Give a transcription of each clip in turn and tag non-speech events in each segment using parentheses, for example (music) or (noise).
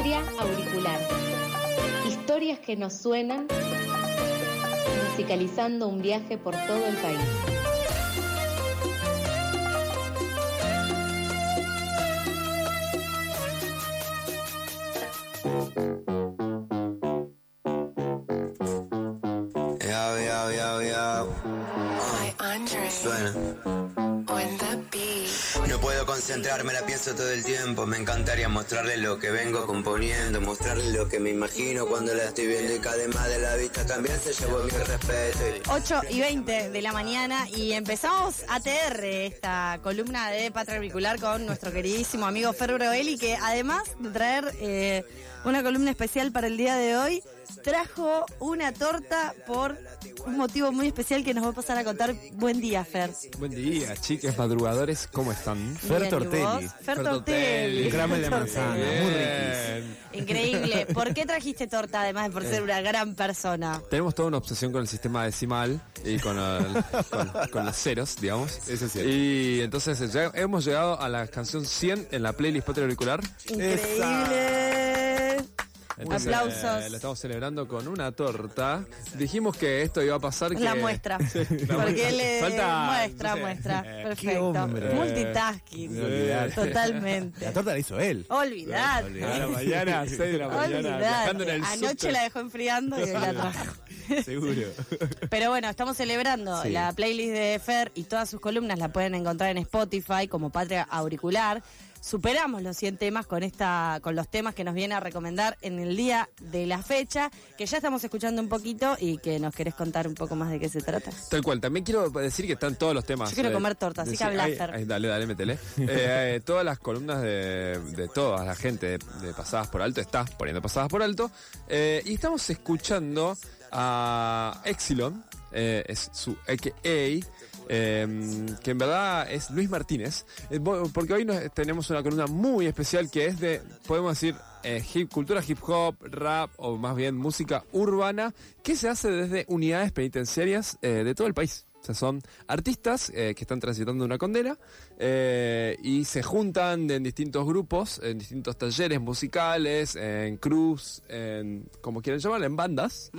Patria Auricular. Historias que nos suenan, musicalizando un viaje por todo el país. Yo, yo, yo, yo. By Andre Suena. No puedo concentrarme, la pienso todo el tiempo. Me encantaría mostrarle lo que vengo componiendo, mostrarle lo que me imagino cuando la estoy viendo y que además de la vista también se llevó mi respeto. y- 8 y 20 de la mañana y empezamos ATR, esta columna de Patria Auricular con nuestro queridísimo amigo Fer Broelli, que además de traer eh, una columna especial para el día de hoy, trajo una torta por un motivo muy especial que nos va a pasar a contar. Buen día, Fer. Buen día, chiques madrugadores, ¿cómo están? Fer Bien, ¿y Tortelli. Fer Fer Tortelli. Tortelli. Grama de manzana, muy riquis. Increíble. ¿Por qué trajiste torta además de por ser una gran persona? Tenemos toda una obsesión con el sistema decimal y con, el- con, con los ceros, digamos. Eso es cierto. Y entonces ya hemos llegado a la canción 100 en la playlist Patria Auricular. Increíble. Entonces, Aplausos. eh, lo estamos celebrando con una torta. Dijimos que esto iba a pasar que... (laughs) La muestra. La Porque él le Falta- muestra, no sé. muestra. Eh, Perfecto. hombre. Multitasking. Totalmente. La torta la hizo él. Olvidate. A la mañana, 6 de la mañana, viajando en el Anoche la dejó enfriando y la trajo. (laughs) Seguro. Pero bueno, estamos celebrando Sí. la playlist de Fer y todas sus columnas la pueden encontrar en Spotify como Patria Auricular. Superamos los 100 temas con esta con los temas que nos viene a recomendar en el día de la fecha, que ya estamos escuchando un poquito y que nos querés contar un poco más de qué se trata. Tal cual, también quiero decir que están todos los temas. Yo quiero comer torta, así que habla, ay, Fer. ay, dale, dale, métele. (laughs) Eh, eh, todas las columnas de, de toda la gente de, de Pasadas por Alto está poniendo Pasadas por Alto. Eh, y estamos escuchando a Exilon, eh, es su AKA. Eh, que en verdad es Luis Martínez, eh, porque hoy nos- tenemos una columna muy especial que es de, podemos decir, eh, hip, cultura hip hop, rap o más bien música urbana, que se hace desde unidades penitenciarias eh, de todo el país. O sea, son artistas eh, que están transitando una condena eh, y se juntan en distintos grupos, en distintos talleres musicales, en cruz, en como quieran llamar, en bandas,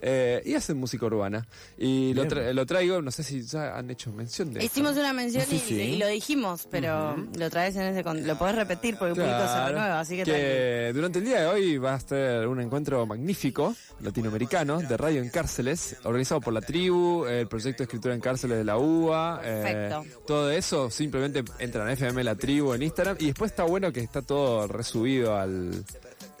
eh, y hacen música urbana. Y lo, Bien. tra- lo traigo, no sé si ya han hecho mención de esto. Hicimos una mención Sí, y, sí. y lo dijimos, pero lo traes en ese lo podés repetir porque el público se Claro, renueva, así que, tranqui. que durante el día de hoy va a estar un encuentro magnífico latinoamericano de radio en cárceles, organizado por la tribu, el proyecto de escritura en cárceles de la UBA, eh, todo eso simplemente entran a FM la tribu en Instagram y después está bueno que está todo resubido al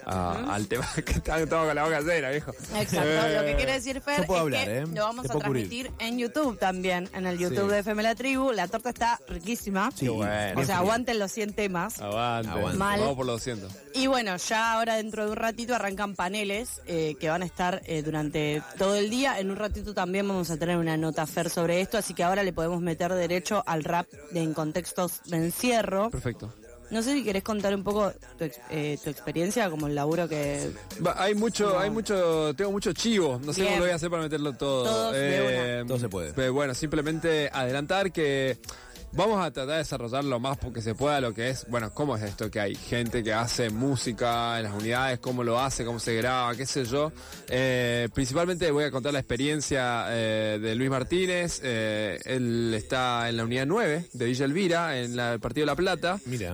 a- al tema (laughs) que está todo con la boca llena, viejo. Exacto, Eh, lo que quiere decir Fer yo puedo es hablar, que ¿eh? lo vamos Te a puedo cubrir. transmitir en YouTube también, en el YouTube Sí. de FM La Tribu. La torta está riquísima. Sí, bueno. o sea, aguanten los 100 temas. Aguante. Aguante. Mal. Vamos por los 200. Y bueno, ya ahora dentro de un ratito arrancan paneles eh, que van a estar eh, durante todo el día. En un ratito también vamos a tener una nota Fer sobre esto, así que ahora le podemos meter derecho al rap de- en contextos de encierro. Perfecto. No sé si querés contar un poco tu, ex- eh, tu experiencia, como el laburo que... Va, hay mucho, hay mucho, tengo mucho chivo. No sé Bien. cómo lo voy a hacer para meterlo todo. Todos de Eh, Todo se puede. Pero bueno, simplemente adelantar que vamos a tratar de desarrollar lo más que se pueda lo que es, bueno, cómo es esto que hay gente que hace música en las unidades, cómo lo hace, cómo se graba, qué sé yo. Eh, principalmente voy a contar la experiencia eh, de Luis Martínez. Eh, él está en la unidad 9 de Villa Elvira, en la- el Partido de La Plata. Mira.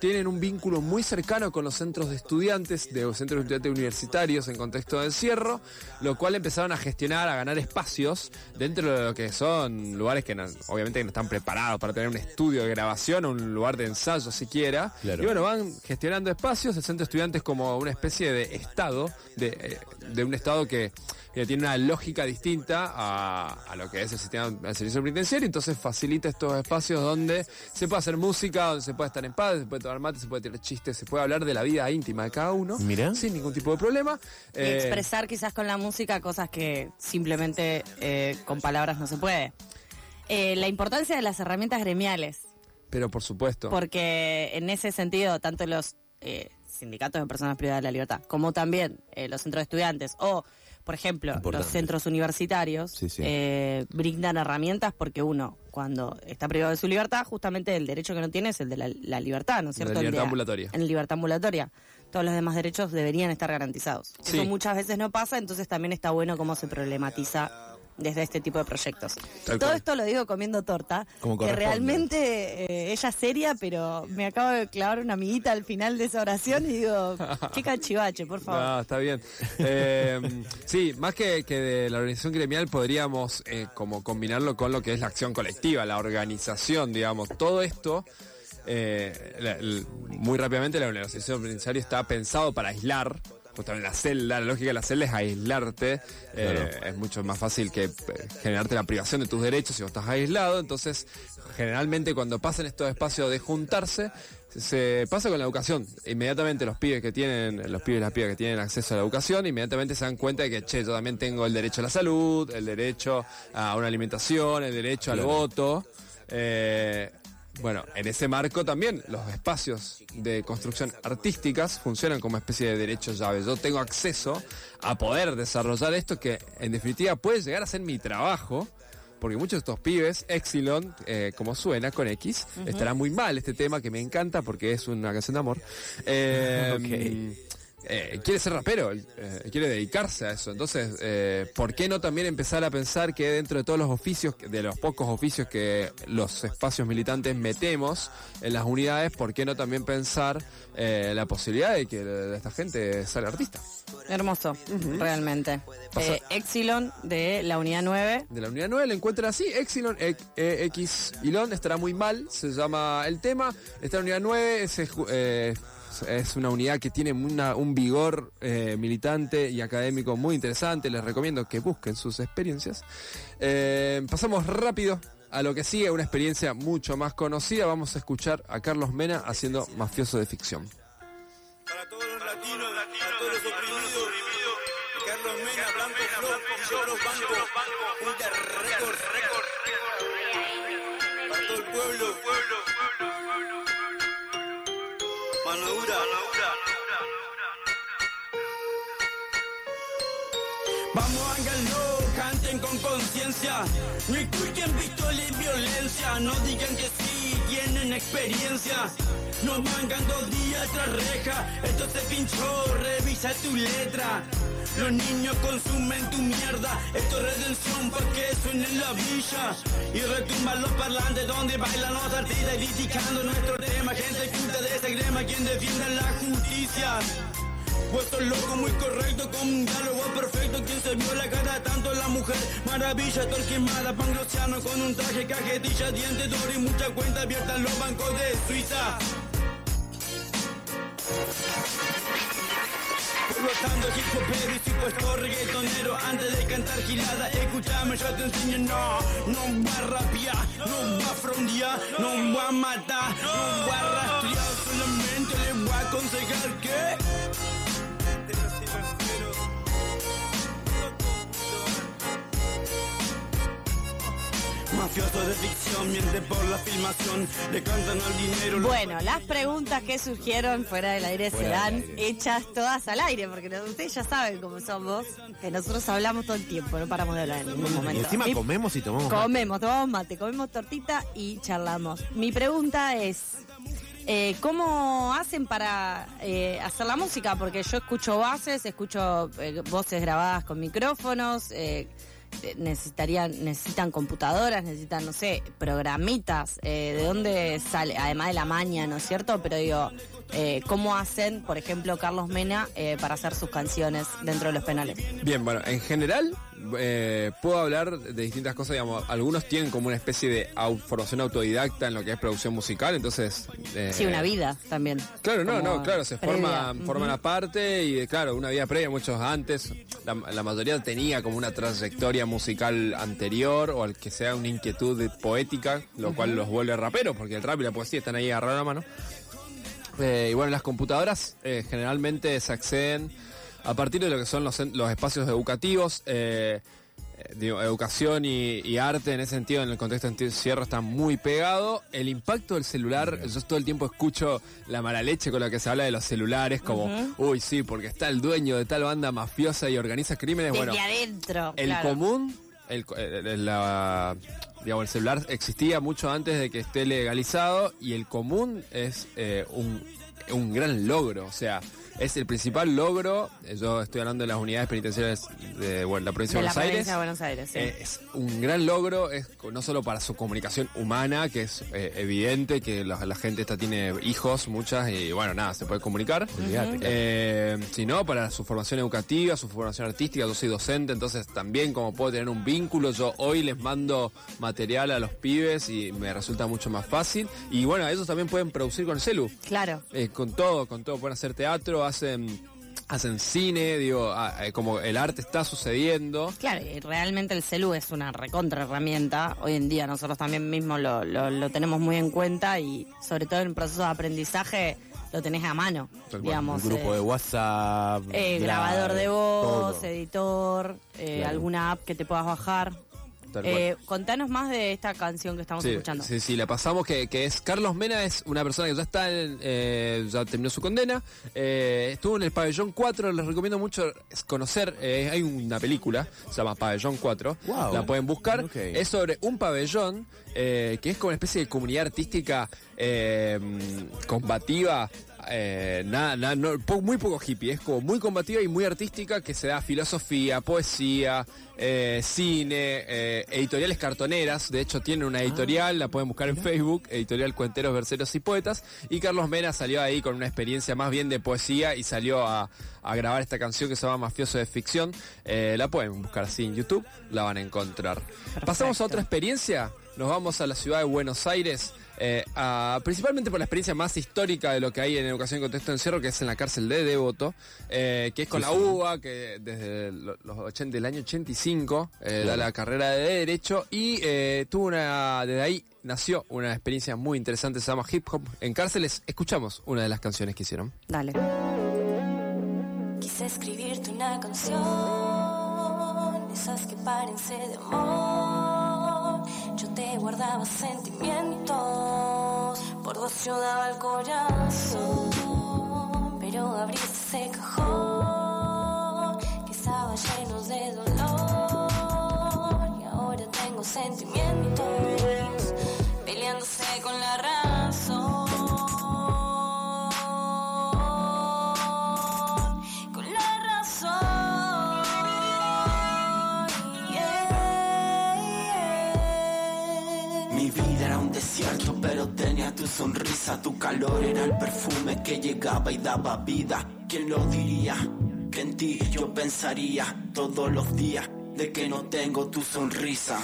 Tienen un vínculo muy cercano con los centros de estudiantes, de centros de estudiantes universitarios en contexto de encierro, lo cual empezaron a gestionar, a ganar espacios dentro de lo que son lugares que no- obviamente que no están preparados para tener un estudio de grabación o un lugar de ensayo siquiera. Claro. Y bueno, van gestionando espacios, el centro de estudiantes como una especie de estado, de, eh, de un estado que, que tiene una lógica distinta a, a lo que es el sistema el servicio penitenciario, entonces facilita estos espacios donde se puede hacer música, donde se puede estar en paz, se puede tomar mate, se puede tirar chistes, se puede hablar de la vida íntima de cada uno, Mira. sin ningún tipo de problema. y Eh, expresar quizás con la música cosas que simplemente eh, con palabras no se puede. Eh, la importancia de las herramientas gremiales, pero por supuesto. porque en ese sentido, tanto los eh, sindicatos de personas privadas de la libertad, como también eh, los centros de estudiantes o, por ejemplo, Importante. los centros universitarios, Sí, sí. eh, brindan herramientas porque uno, cuando está privado de su libertad, justamente el derecho que no tiene es el de la, la libertad, ¿no es La cierto? El libertad de- ambulatoria. En libertad ambulatoria. todos los demás derechos deberían estar garantizados. Sí. Eso muchas veces no pasa, entonces también está bueno cómo se problematiza desde este tipo de proyectos. Tal Todo cual. esto lo digo comiendo torta, Como que realmente eh, ella es seria, pero me acabo de clavar una amiguita al final de esa oración y digo, qué (laughs) cachivache, por favor. No, está bien. Eh, sí, más que, que de la organización gremial podríamos eh, como combinarlo con lo que es la acción colectiva, la organización, digamos. Todo esto, eh, la- muy rápidamente la organización penitenciaria está pensado para aislar. Justamente la celda, la lógica de la celda es aislarte. eh, es mucho más fácil que eh, generarte la privación de tus derechos si vos estás aislado. Entonces, generalmente cuando pasan estos espacios de juntarse, se pasa con la educación. Inmediatamente los pibes que tienen, los pibes y las pibas que tienen acceso a la educación, inmediatamente se dan cuenta de que, che, yo también tengo el derecho a la salud, el derecho a una alimentación, el derecho al voto. Eh, bueno, en ese marco también los espacios de construcción artísticas funcionan como especie de derecho llave. Yo tengo acceso a poder desarrollar esto que en definitiva puede llegar a ser mi trabajo. Porque muchos de estos pibes, Exilon, eh, como suena con X, estará muy mal este tema que me encanta porque es una canción de amor. (laughs) Eh, eh, quiere ser rapero, eh, quiere dedicarse a eso. Entonces, eh, ¿por qué no también empezar a pensar que dentro de todos los oficios, de los pocos oficios que los espacios militantes metemos en las unidades, ¿por qué no también pensar la posibilidad de que esta gente salga artista? Hermoso, realmente. Exilon de la unidad 9. De la unidad 9 lo encuentran así, Exilon, e- e- X Ilon, estará muy mal, se llama el tema. Esta unidad 9 es, eh, es una unidad que tiene un vigor eh, militante y académico muy interesante, les recomiendo que busquen sus experiencias. Eh, pasamos rápido a lo que sigue, una experiencia mucho más conocida, vamos a escuchar a Carlos Mena haciendo Mafioso de Ficción. Vamos háganlo, canten con conciencia. No escuchen pistola y violencia. No digan que sí, tienen experiencia. No mangan dos días tras reja. Esto se pinchó, revisa tu letra. Los niños consumen tu mierda. Esto es redención porque suena en la villa. Y retumban los parlantes donde bailan los artistas criticando nuestro tema. Gente culta de esa crema quien defienda la justicia. Puesto loco, muy correcto, con un diálogo perfecto. Se vio la cara tanto la mujer, maravilla, torquemada, pangrociano con un traje, cajetilla, diente de oro y mucha cuenta abierta en los bancos de Suiza. Flotando hip hopero y supuesto reggaetonero Antes de cantar gilada, escúchame, yo te enseño No, no va a rapear, no va a frondear No va a matar, no va a rastrear Solamente le voy a aconsejar que Mafioso de ficción, miente por la filmación, le cantan al dinero. lo- Bueno, las preguntas que surgieron fuera del aire serán hechas todas al aire, porque no- ustedes ya saben cómo somos, que nosotros hablamos todo el tiempo, no paramos de hablar en ningún momento. Y encima comemos y tomamos. mate. Comemos, tomamos mate, comemos tortita y charlamos. Mi pregunta es, eh, ¿cómo hacen para eh, hacer la música? Porque yo escucho bases, escucho eh, voces grabadas con micrófonos, necesitarían, necesitan computadoras, necesitan, no sé, programitas. eh, ¿De dónde sale? Además de la maña, ¿no es cierto? Pero digo, eh, ¿cómo hacen, por ejemplo, Carlos Mena eh, para hacer sus canciones dentro de los penales? Bien, bueno, en general eh, puedo hablar de distintas cosas, digamos, algunos tienen como una especie de au- formación autodidacta en lo que es producción musical, entonces... eh, Sí, una vida también. Claro, no, no, claro, se previa. forman, Ujú. aparte y claro, una vida previa, muchos antes, la, la mayoría tenía como una trayectoria musical anterior o al que sea una inquietud de- poética, lo cual los vuelve raperos, porque el rap y la poesía están ahí agarrados a la mano. Eh, y bueno, las computadoras eh, generalmente se acceden a partir de lo que son los, los espacios educativos. eh, eh, digo, educación y, y arte en ese sentido, en el contexto de cierre, está muy pegado. El impacto del celular, yo todo el tiempo escucho la mala leche con la que se habla de los celulares, como, uy, sí, porque está el dueño de tal banda mafiosa y organiza crímenes. Desde bueno, adentro. el claro. común, el, el- el- la- digamos, el celular existía mucho antes de que esté legalizado y el común es eh, un, un gran logro. O sea, es el principal logro. eh, Yo estoy hablando de las unidades penitenciarias de bueno, la provincia De de, la Buenos Aires. provincia de Buenos Aires, sí. Eh, es un gran logro, es no solo para su comunicación humana, que es eh, evidente que la, la gente esta tiene hijos, muchas, y bueno, nada, se puede comunicar. Eh, sino para su formación educativa, su formación artística, yo soy docente, entonces también como puedo tener un vínculo, yo hoy les mando material a los pibes y me resulta mucho más fácil. Y bueno, ellos también pueden producir con el celu. Claro. Eh, con todo, con todo. Pueden hacer teatro, hacen, hacen cine, digo, ah, eh, como el arte está sucediendo. Claro, y realmente el celu es una recontra herramienta. Hoy en día nosotros también mismos lo, lo- lo tenemos muy en cuenta y sobre todo en el proceso de aprendizaje lo tenés a mano. Tal digamos, Un grupo eh, de WhatsApp. eh, grabador de voz, todo. editor, eh, Claro. alguna app que te puedas bajar. Tal Eh, contanos más de esta canción que estamos Sí, escuchando. sí, sí, la pasamos que, que es Carlos Mena, es una persona que ya está en, eh, ya terminó su condena, eh, estuvo en el pabellón 4, les recomiendo mucho es conocer, eh, hay una película, se llama Pabellón 4, Wow. la pueden buscar, es sobre un pabellón eh, que es como una especie de comunidad artística eh, combativa. Eh, nada, nada, no, muy poco hippie, es como muy combativa y muy artística que se da filosofía, poesía, eh, cine, eh, editoriales cartoneras. De hecho, tiene una editorial, la pueden buscar en Facebook, Editorial Cuenteros, Verseros y Poetas. Y Carlos Mena salió ahí con una experiencia más bien de poesía y salió a, a grabar esta canción que se llama Mafioso de Ficción. La pueden buscar así en YouTube, la van a encontrar. Pasamos a otra experiencia, nos vamos a la ciudad de Buenos Aires. Eh, a- principalmente por la experiencia más histórica de lo que hay en educación en contexto de encierro, que es en la cárcel de Devoto, eh, que es con la UBA, que desde lo- los 80, el año 85 eh, da la carrera de Derecho y eh, tuvo una, desde ahí nació una experiencia muy interesante, se llama Hip Hop en cárceles. Escuchamos una de las canciones que hicieron. Dale. Quise escribirte una canción, esas que parecen de amor. Yo te guardaba sentimientos, por vos yo daba el corazón. Pero abriste ese cajón que estaba lleno de dolor. Y ahora tengo sentimientos, que llegaba y daba vida. ¿Quién lo diría? Que en ti yo pensaría todos los días de que no tengo tu sonrisa.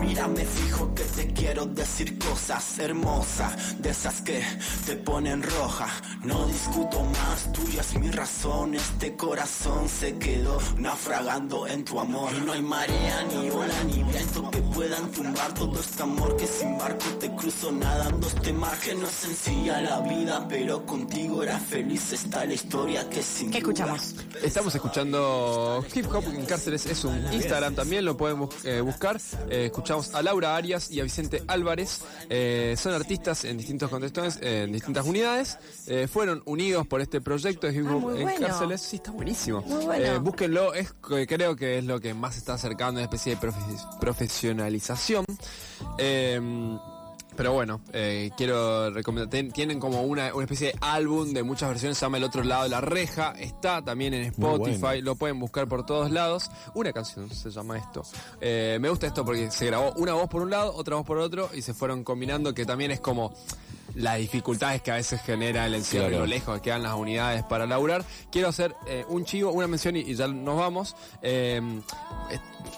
Mírame fijo que te quiero decir cosas hermosas, de esas que te ponen roja. No discuto más, tuya es mi razón. Este corazón se quedó naufragando en tu amor. Y no hay marea, ni ola, ni viento que puedan tumbar todo este amor que sin barco te cruzo nadando. Este mar que no es sencilla la vida, pero contigo era feliz. Está la historia que sin ¿Qué escuchamos? Estamos escuchando Hip Hop en Cárceles, es un Instagram también, lo pueden bus- eh, buscar. Eh, escuchamos a Laura Arias y a Vicente Álvarez. Eh, son artistas en distintos contextos, en distintas unidades. Eh, fueron unidos por este proyecto de Hip Hop en bueno. Cárceles. Sí, está buenísimo. Muy bueno. Eh, búsquenlo, es, creo que es lo que más se está acercando a una especie de profe- profesionalización. Pero bueno, eh, quiero recomendar, ten- tienen como una, una especie de álbum de muchas versiones, se llama El otro lado de la reja, está también en Spotify, bueno. lo pueden buscar por todos lados. Una canción se llama esto. Eh, me gusta esto porque se grabó una voz por un lado, otra voz por otro y se fueron combinando, que también es como las dificultades que a veces genera el encierro y Claro. lo lejos que quedan las unidades para laburar. Quiero hacer eh, un chivo, una mención y, y ya nos vamos. Eh,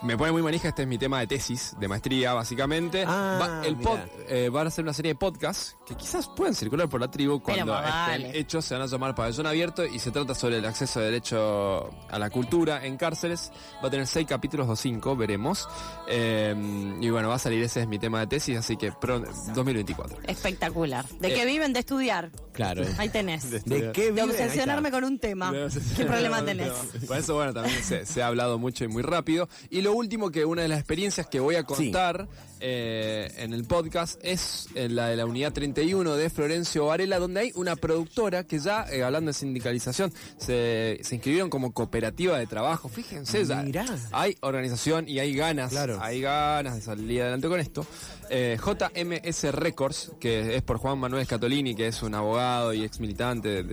me pone muy manija, este es mi tema de tesis, de maestría, básicamente. Ah, Va- el pod, eh, van a hacer una serie de podcasts que quizás pueden circular por la tribu cuando estén vale. hechos, se van a llamar Pabellón Abierto y se trata sobre el acceso de derecho a la cultura en cárceles. Va a tener seis capítulos o cinco, veremos. Eh, y bueno, va a salir, ese es mi tema de tesis, así que pro- 2024. Espectacular. ¿De Eh, qué viven? De estudiar. Claro. (laughs) Ahí tenés. De- ¿De qué viven? Obsesionarme con un tema. ¿Qué problema tenés? Por eso, bueno, también se, se ha hablado mucho y muy rápido. Y lo último que una de las experiencias que voy a contar eh, en el podcast es eh, la de la unidad 31 de Florencio Varela, donde hay una productora que ya, eh, hablando de sindicalización, se, se inscribieron como cooperativa de trabajo. Fíjense, ya hay organización y hay ganas, Claro. hay ganas de salir adelante con esto. Eh, JMS Records, que es por Juan Manuel Scatolini, que es un abogado y ex militante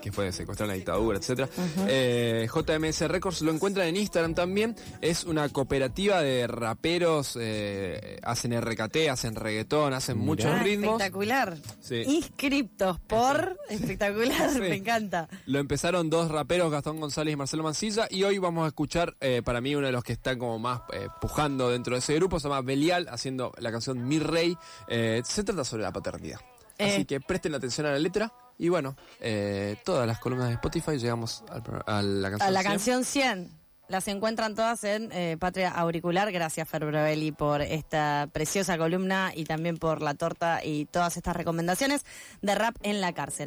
que fue secuestrado en la dictadura, etcétera. Eh, JMS Records lo encuentran en Instagram también. Es una cooperativa de raperos, eh, hacen RKT, hacen reggaetón, hacen muchos Ah, ritmos. Espectacular. Sí. Inscriptos por. Espectacular, Sí. me encanta. Lo empezaron dos raperos, Gastón González y Marcelo Mancilla, y hoy vamos a escuchar, eh, para mí, uno de los que está como más eh, pujando dentro de ese grupo, se llama Belial, haciendo la canción Mi Rey. Eh, se trata sobre la paternidad. Así Eh. que presten atención a la letra. Y bueno, eh, todas las columnas de Spotify llegamos al a la canción. A la 100. canción 100. Las encuentran todas en eh, Patria Auricular. Gracias, Fer Brovelli, por esta preciosa columna y también por la torta y todas estas recomendaciones de rap en la cárcel.